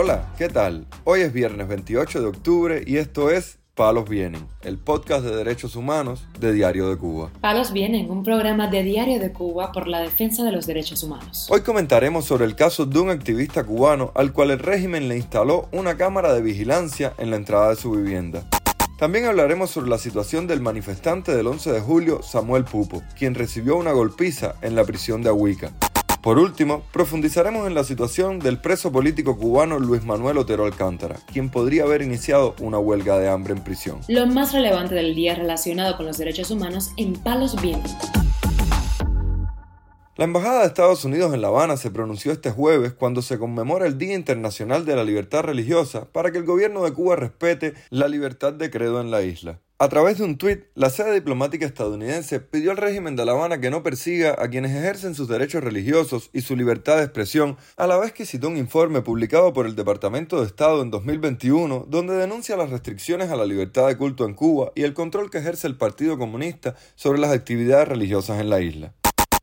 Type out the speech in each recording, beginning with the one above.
Hola, ¿qué tal? Hoy es viernes 28 de octubre y esto es Palos Vienen, el podcast de derechos humanos de Diario de Cuba. Palos Vienen, un programa de Diario de Cuba por la defensa de los derechos humanos. Hoy comentaremos sobre el caso de un activista cubano al cual el régimen le instaló una cámara de vigilancia en la entrada de su vivienda. También hablaremos sobre la situación del manifestante del 11 de julio, Samuel Pupo, quien recibió una golpiza en la prisión de Ahuica. Por último, profundizaremos en la situación del preso político cubano Luis Manuel Otero Alcántara, quien podría haber iniciado una huelga de hambre en prisión. Lo más relevante del día relacionado con los derechos humanos en Palos Vientos. La Embajada de Estados Unidos en La Habana se pronunció este jueves cuando se conmemora el Día Internacional de la Libertad Religiosa para que el gobierno de Cuba respete la libertad de credo en la isla. A través de un tuit, la sede diplomática estadounidense pidió al régimen de La Habana que no persiga a quienes ejercen sus derechos religiosos y su libertad de expresión, a la vez que citó un informe publicado por el Departamento de Estado en 2021 donde denuncia las restricciones a la libertad de culto en Cuba y el control que ejerce el Partido Comunista sobre las actividades religiosas en la isla.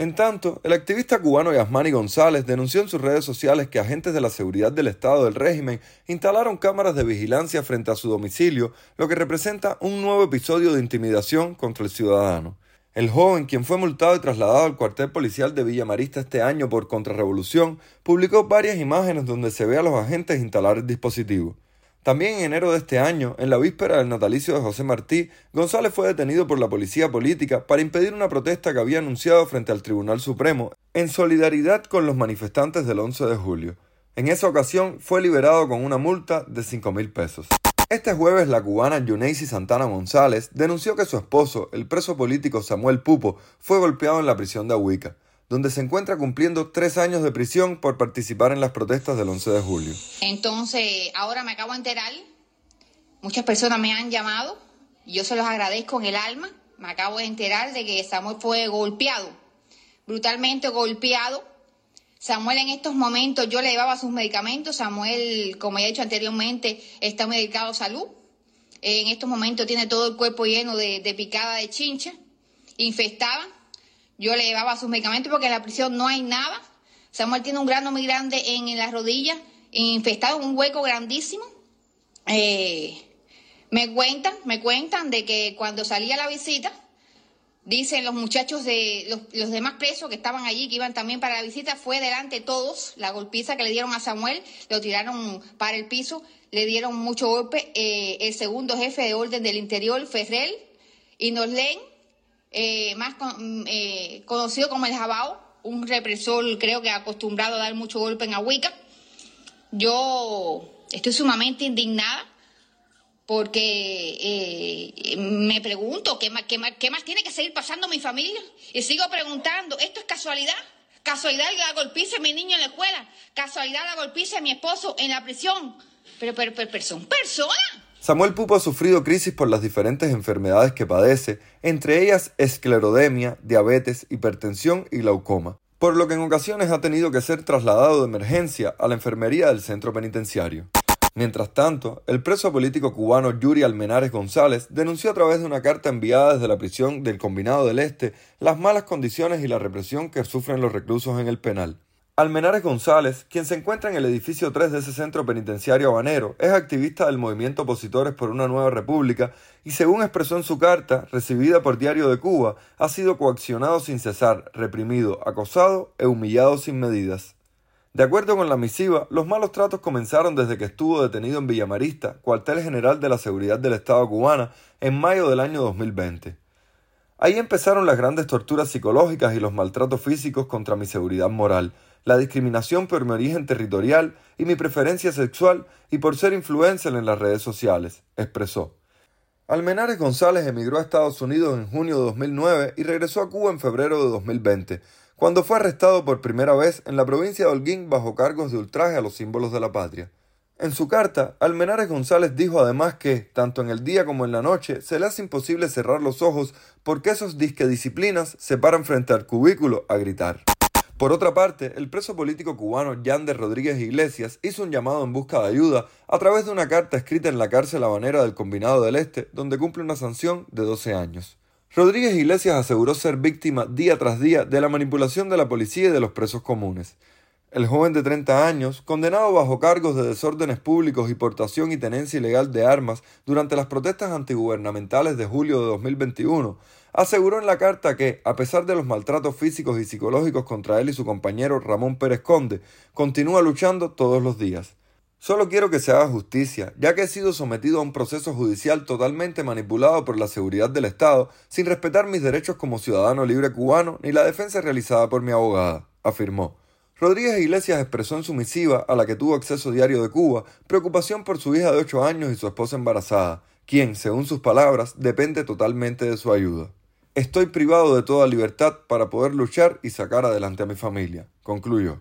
En tanto, el activista cubano Yasmani González denunció en sus redes sociales que agentes de la seguridad del Estado del régimen instalaron cámaras de vigilancia frente a su domicilio, lo que representa un nuevo episodio de intimidación contra el ciudadano. El joven, quien fue multado y trasladado al cuartel policial de Villa Marista este año por contrarrevolución, publicó varias imágenes donde se ve a los agentes instalar el dispositivo. También en enero de este año, en la víspera del natalicio de José Martí, González fue detenido por la policía política para impedir una protesta que había anunciado frente al Tribunal Supremo en solidaridad con los manifestantes del 11 de julio. En esa ocasión fue liberado con una multa de 5 mil pesos. Este jueves la cubana Yuneisi Santana González denunció que su esposo, el preso político Samuel Pupo, fue golpeado en la prisión de Ahuica donde se encuentra cumpliendo tres años de prisión por participar en las protestas del 11 de julio. Entonces, ahora me acabo de enterar, muchas personas me han llamado, yo se los agradezco en el alma, me acabo de enterar de que Samuel fue golpeado, brutalmente golpeado. Samuel en estos momentos yo le llevaba sus medicamentos, Samuel, como he dicho anteriormente, está medicado a salud. En estos momentos tiene todo el cuerpo lleno de, de picada de chincha, infestada yo le llevaba sus medicamentos porque en la prisión no hay nada. Samuel tiene un grano muy grande en, las rodillas, infestado, un hueco grandísimo. Eh, me cuentan, me cuentan de que cuando salía la visita, dicen los muchachos de los, demás presos que estaban allí, que iban también para la visita, fue delante de todos la golpiza que le dieron a Samuel, lo tiraron para el piso, le dieron mucho golpe. Eh, el segundo jefe de orden del interior, Ferrell, y nos leen eh, más mm, eh, conocido como el Jabao, un represor creo que acostumbrado a dar mucho golpe en Ahuica. Yo estoy sumamente indignada porque eh, me pregunto ¿qué más, más, más tiene que seguir pasando mi familia. Y sigo preguntando, ¿esto es casualidad? Casualidad la golpiza a mi niño en la escuela. Casualidad la golpiza a mi esposo en la prisión. Pero, pero, pero, pero son. Samuel Pupo ha sufrido crisis por las diferentes enfermedades que padece, entre ellas esclerodemia, diabetes, hipertensión y glaucoma, por lo que en ocasiones ha tenido que ser trasladado de emergencia a la enfermería del centro penitenciario. Mientras tanto, el preso político cubano Yuri Almenares González denunció a través de una carta enviada desde la prisión del Combinado del Este las malas condiciones y la represión que sufren los reclusos en el penal. Almenares González, quien se encuentra en el edificio 3 de ese centro penitenciario habanero, es activista del movimiento Opositores por una Nueva República y según expresó en su carta, recibida por Diario de Cuba, ha sido coaccionado sin cesar, reprimido, acosado e humillado sin medidas. De acuerdo con la misiva, los malos tratos comenzaron desde que estuvo detenido en Villamarista, cuartel general de la Seguridad del Estado cubana, en mayo del año 2020. Ahí empezaron las grandes torturas psicológicas y los maltratos físicos contra mi seguridad moral, la discriminación por mi origen territorial y mi preferencia sexual y por ser influencer en las redes sociales, expresó. Almenares González emigró a Estados Unidos en junio de 2009 y regresó a Cuba en febrero de 2020, cuando fue arrestado por primera vez en la provincia de Holguín bajo cargos de ultraje a los símbolos de la patria. En su carta, Almenares González dijo además que, tanto en el día como en la noche, se le hace imposible cerrar los ojos porque esos disquedisciplinas se paran frente al cubículo a gritar. Por otra parte, el preso político cubano Yander Rodríguez Iglesias hizo un llamado en busca de ayuda a través de una carta escrita en la cárcel habanera del Combinado del Este, donde cumple una sanción de 12 años. Rodríguez Iglesias aseguró ser víctima día tras día de la manipulación de la policía y de los presos comunes. El joven de 30 años, condenado bajo cargos de desórdenes públicos y portación y tenencia ilegal de armas durante las protestas antigubernamentales de julio de 2021, aseguró en la carta que, a pesar de los maltratos físicos y psicológicos contra él y su compañero Ramón Pérez Conde, continúa luchando todos los días. Solo quiero que se haga justicia, ya que he sido sometido a un proceso judicial totalmente manipulado por la seguridad del Estado, sin respetar mis derechos como ciudadano libre cubano ni la defensa realizada por mi abogada, afirmó. Rodríguez Iglesias expresó en su misiva, a la que tuvo acceso diario de Cuba, preocupación por su hija de 8 años y su esposa embarazada, quien, según sus palabras, depende totalmente de su ayuda. Estoy privado de toda libertad para poder luchar y sacar adelante a mi familia, concluyó.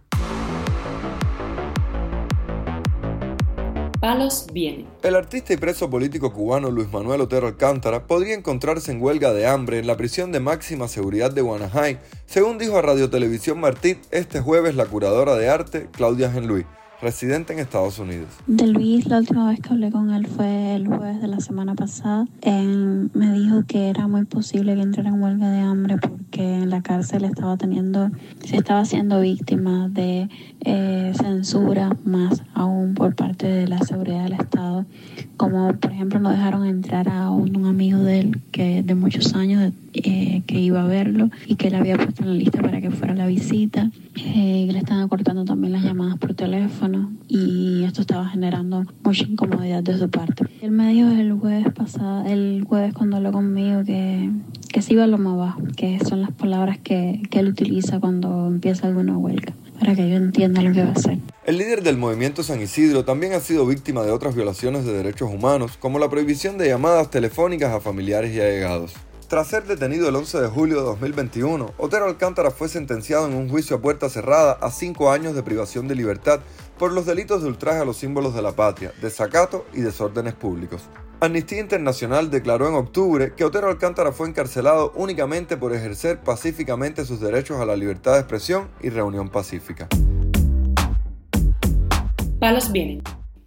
Palos vienen. El artista y preso político cubano Luis Manuel Otero Alcántara podría encontrarse en huelga de hambre en la prisión de máxima seguridad de Guanajay, según dijo a Radio Televisión Martí este jueves la curadora de arte Claudia Genluí residente en Estados Unidos. De Luis, la última vez que hablé con él fue el jueves de la semana pasada. me dijo que era muy posible que entrara en huelga de hambre porque en la cárcel estaba teniendo, se estaba siendo víctima de eh, censura, más aún por parte de la seguridad del Estado. Como por ejemplo no dejaron entrar a un, amigo de él que de muchos años eh, que iba a verlo y que le había puesto en la lista para que fuera a la visita. Eh, le estaban cortando también las llamadas por teléfono y esto estaba generando mucha incomodidad de su parte. Él me dijo el jueves pasado, el jueves cuando habló conmigo que, que se iba a lo más bajo, que son las palabras que, que él utiliza cuando empieza alguna huelga para que yo entienda lo que va a hacer. El líder del movimiento San Isidro también ha sido víctima de otras violaciones de derechos humanos, como la prohibición de llamadas telefónicas a familiares y allegados. Tras ser detenido el 11 de julio de 2021, Otero Alcántara fue sentenciado en un juicio a puerta cerrada a cinco años de privación de libertad por los delitos de ultraje a los símbolos de la patria, desacato y desórdenes públicos. Amnistía Internacional declaró en octubre que Otero Alcántara fue encarcelado únicamente por ejercer pacíficamente sus derechos a la libertad de expresión y reunión pacífica. Palos vienen